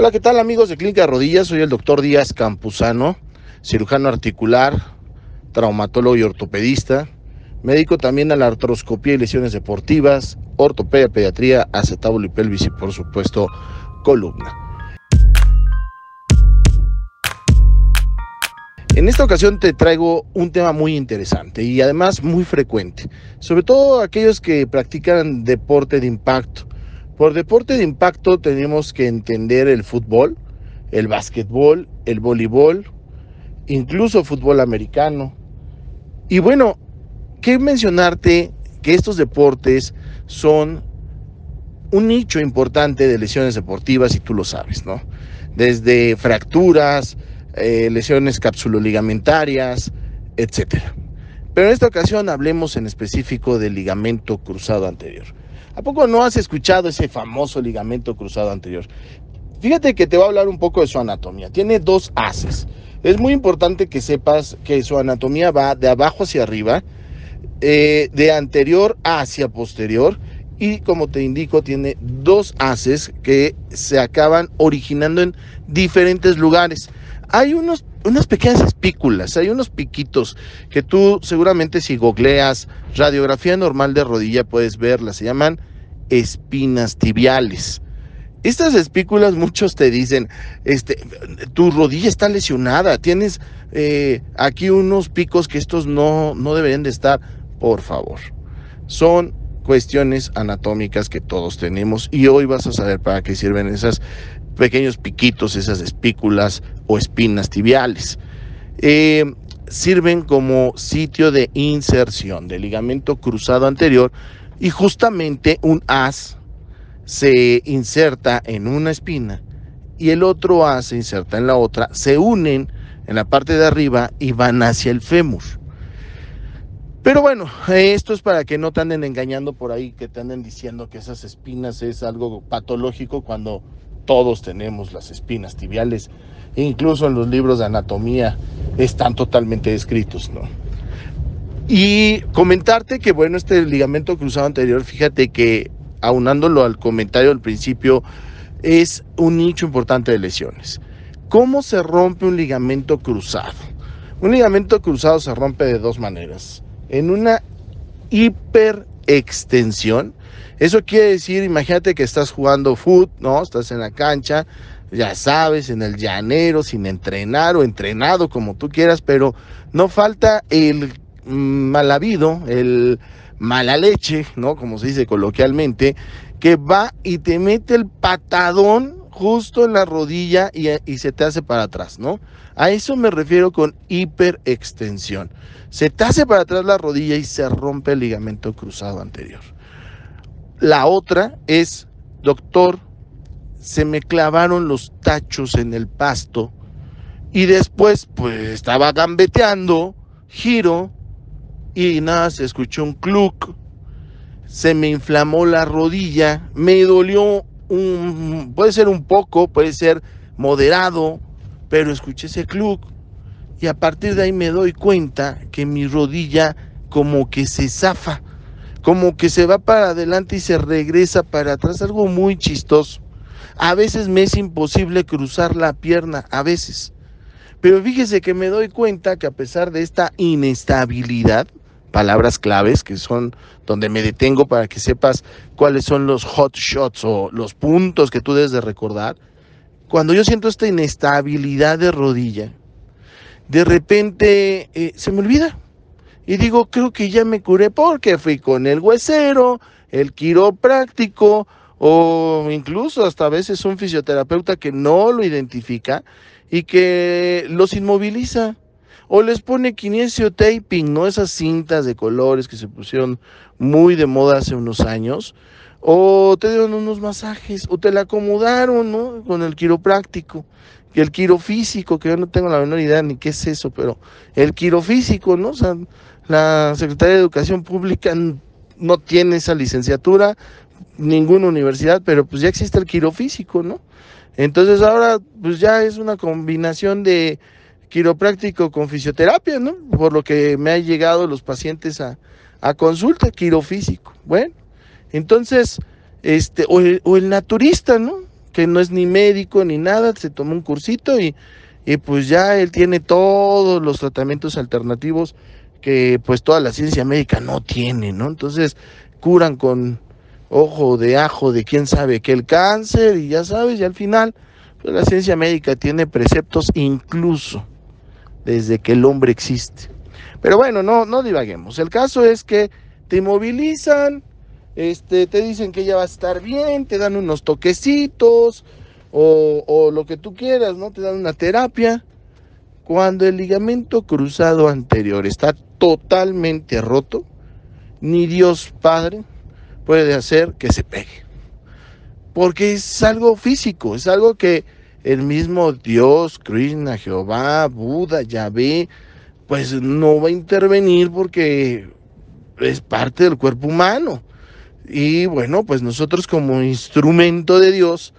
Hola, ¿qué tal amigos de Clínica Rodillas? Soy el doctor Díaz Campuzano, cirujano articular, traumatólogo y ortopedista. Médico también a la artroscopía y lesiones deportivas, ortopedia, pediatría, acetábulo y pelvis y por supuesto columna. En esta ocasión te traigo un tema muy interesante y además muy frecuente, sobre todo aquellos que practican deporte de impacto por deporte de impacto tenemos que entender el fútbol, el básquetbol, el voleibol, incluso fútbol americano. Y bueno, ¿qué mencionarte que estos deportes son un nicho importante de lesiones deportivas y tú lo sabes, ¿no? Desde fracturas, eh, lesiones capsuloligamentarias, etcétera. Pero en esta ocasión hablemos en específico del ligamento cruzado anterior. ¿A poco no has escuchado ese famoso ligamento cruzado anterior? Fíjate que te voy a hablar un poco de su anatomía. Tiene dos haces. Es muy importante que sepas que su anatomía va de abajo hacia arriba, eh, de anterior hacia posterior y como te indico tiene dos haces que se acaban originando en diferentes lugares. Hay unos, unas pequeñas espículas, hay unos piquitos que tú seguramente si googleas radiografía normal de rodilla puedes verlas, se llaman espinas tibiales. Estas espículas muchos te dicen, este, tu rodilla está lesionada, tienes eh, aquí unos picos que estos no, no deberían de estar, por favor. Son cuestiones anatómicas que todos tenemos y hoy vas a saber para qué sirven esos pequeños piquitos, esas espículas o espinas tibiales. Eh, sirven como sitio de inserción del ligamento cruzado anterior y justamente un haz se inserta en una espina y el otro haz se inserta en la otra, se unen en la parte de arriba y van hacia el fémur. Pero bueno, esto es para que no te anden engañando por ahí, que te anden diciendo que esas espinas es algo patológico cuando todos tenemos las espinas tibiales, incluso en los libros de anatomía están totalmente descritos, ¿no? Y comentarte que, bueno, este ligamento cruzado anterior, fíjate que aunándolo al comentario del principio, es un nicho importante de lesiones. ¿Cómo se rompe un ligamento cruzado? Un ligamento cruzado se rompe de dos maneras. En una hiperextensión. Eso quiere decir, imagínate que estás jugando fútbol, ¿no? Estás en la cancha, ya sabes, en el llanero, sin entrenar o entrenado como tú quieras, pero no falta el mal habido, el mala leche, ¿no? Como se dice coloquialmente, que va y te mete el patadón justo en la rodilla y, se te hace para atrás, ¿no? A eso me refiero con hiperextensión. Se te hace para atrás la rodilla y se rompe el ligamento cruzado anterior. La otra es, doctor, se me clavaron los tachos en el pasto y después pues estaba gambeteando, giro y nada, se escuchó un cluck, se me inflamó la rodilla, me dolió un, puede ser un poco, puede ser moderado, pero escuché ese cluck y a partir de ahí me doy cuenta que mi rodilla como que se zafa, como que se va para adelante y se regresa para atrás, algo muy chistoso. A veces me es imposible cruzar la pierna, a veces. Pero fíjese que me doy cuenta que a pesar de esta inestabilidad, palabras claves que son donde me detengo para que sepas cuáles son los hot shots o los puntos que tú debes de recordar. Cuando yo siento esta inestabilidad de rodilla, de repente eh, se me olvida. Y digo, creo que ya me curé porque fui con el huesero, el quiropráctico o incluso hasta a veces un fisioterapeuta que no lo identifica y que los inmoviliza o les pone kinesio taping, ¿no? Esas cintas de colores que se pusieron muy de moda hace unos años, o te dieron unos masajes, o te la acomodaron, ¿no? Con el quiropráctico, y el quirofísico, que yo no tengo la menor idea ni qué es eso, pero el quirofísico, ¿no? O sea, la Secretaría de Educación Pública no tiene esa licenciatura, ninguna universidad, pero pues ya existe el quirofísico, ¿no? Entonces ahora pues ya es una combinación de quiropráctico con fisioterapia, ¿no? Por lo que me han llegado los pacientes a, consulta, quirofísico. Bueno, entonces, este, o el, naturista, ¿no? que no es ni médico ni nada, se tomó un cursito y, y pues ya él tiene todos los tratamientos alternativos que pues toda la ciencia médica no tiene, ¿no? Entonces curan con ojo de ajo de quién sabe qué el cáncer y ya sabes, y al final pues, la ciencia médica tiene preceptos incluso desde que el hombre existe. Pero bueno, no, no divaguemos. El caso es que te inmovilizan, este, te dicen que ya va a estar bien, te dan unos toquecitos o, o lo que tú quieras, ¿no? Te dan una terapia. Cuando el ligamento cruzado anterior está totalmente roto, ni Dios Padre puede hacer que se pegue. Porque es algo físico, es algo que el mismo Dios, Krishna, Jehová, Buda, Yahvé, pues no va a intervenir porque es parte del cuerpo humano. Y bueno, pues nosotros como instrumento de Dios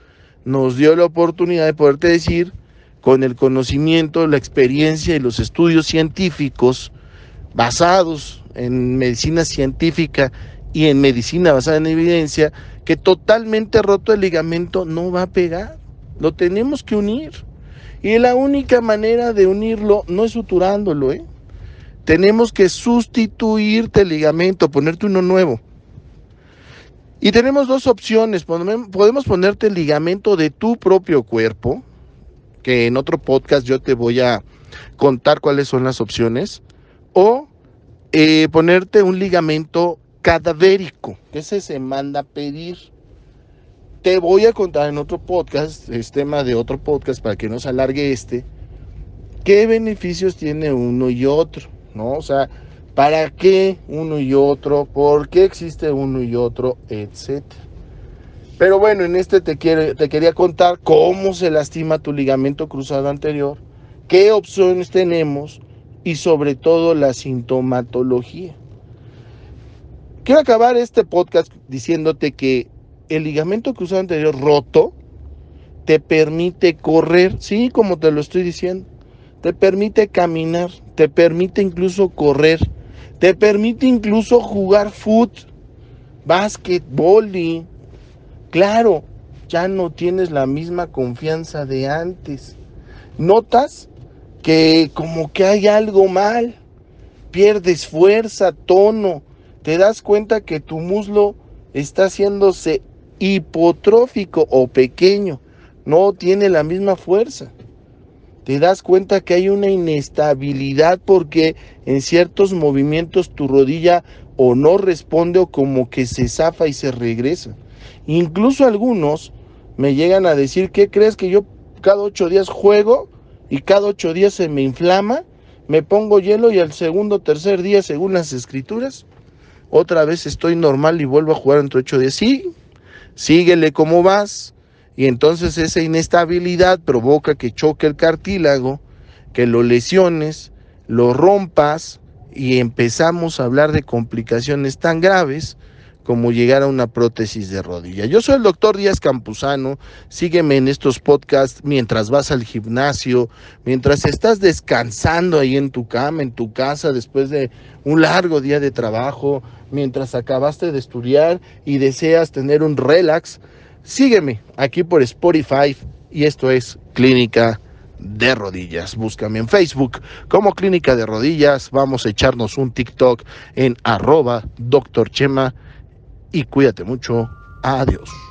nos dio la oportunidad de poderte decir, con el conocimiento, la experiencia y los estudios científicos basados en medicina científica y en medicina basada en evidencia, que totalmente roto el ligamento no va a pegar. Lo tenemos que unir. Y la única manera de unirlo no es suturándolo, ¿eh? Tenemos que sustituirte el ligamento, ponerte uno nuevo. Y tenemos dos opciones. Podemos ponerte el ligamento de tu propio cuerpo, que en otro podcast yo te voy a contar cuáles son las opciones, o eh, ponerte un ligamento cadavérico, que ese se manda a pedir. Te voy a contar en otro podcast, es tema de otro podcast para que no se alargue este, qué beneficios tiene uno y otro, ¿no? O sea, ¿para qué uno y otro? ¿Por qué existe uno y otro? Etcétera. Pero bueno, en este te, te quería contar cómo se lastima tu ligamento cruzado anterior, qué opciones tenemos y sobre todo la sintomatología. Quiero acabar este podcast diciéndote que el ligamento cruzado anterior roto te permite correr, sí, como te lo estoy diciendo, te permite caminar, te permite incluso correr, te permite incluso jugar foot, básquetbol y claro, ya no tienes la misma confianza de antes. Notas que como que hay algo mal, pierdes fuerza, tono, te das cuenta que tu muslo está haciéndose hipotrófico o pequeño, no tiene la misma fuerza. Te das cuenta que hay una inestabilidad porque en ciertos movimientos tu rodilla o no responde o como que se zafa y se regresa. Incluso algunos me llegan a decir, ¿qué crees que yo cada ocho días juego y cada ocho días se me inflama? Me pongo hielo y al segundo o tercer día, según las escrituras, otra vez estoy normal y vuelvo a jugar entre ocho días. Sí, síguele como vas. Y entonces esa inestabilidad provoca que choque el cartílago, que lo lesiones, lo rompas y empezamos a hablar de complicaciones tan graves como llegar a una prótesis de rodilla. Yo soy el doctor Díaz Campuzano, sígueme en estos podcasts mientras vas al gimnasio, mientras estás descansando ahí en tu cama, en tu casa, después de un largo día de trabajo, mientras acabaste de estudiar y deseas tener un relax, sígueme aquí por Spotify y esto es Clínica de rodillas. Búscame en Facebook como Clínica de Rodillas. Vamos a echarnos un TikTok en arroba doctor Chema y cuídate mucho. Adiós.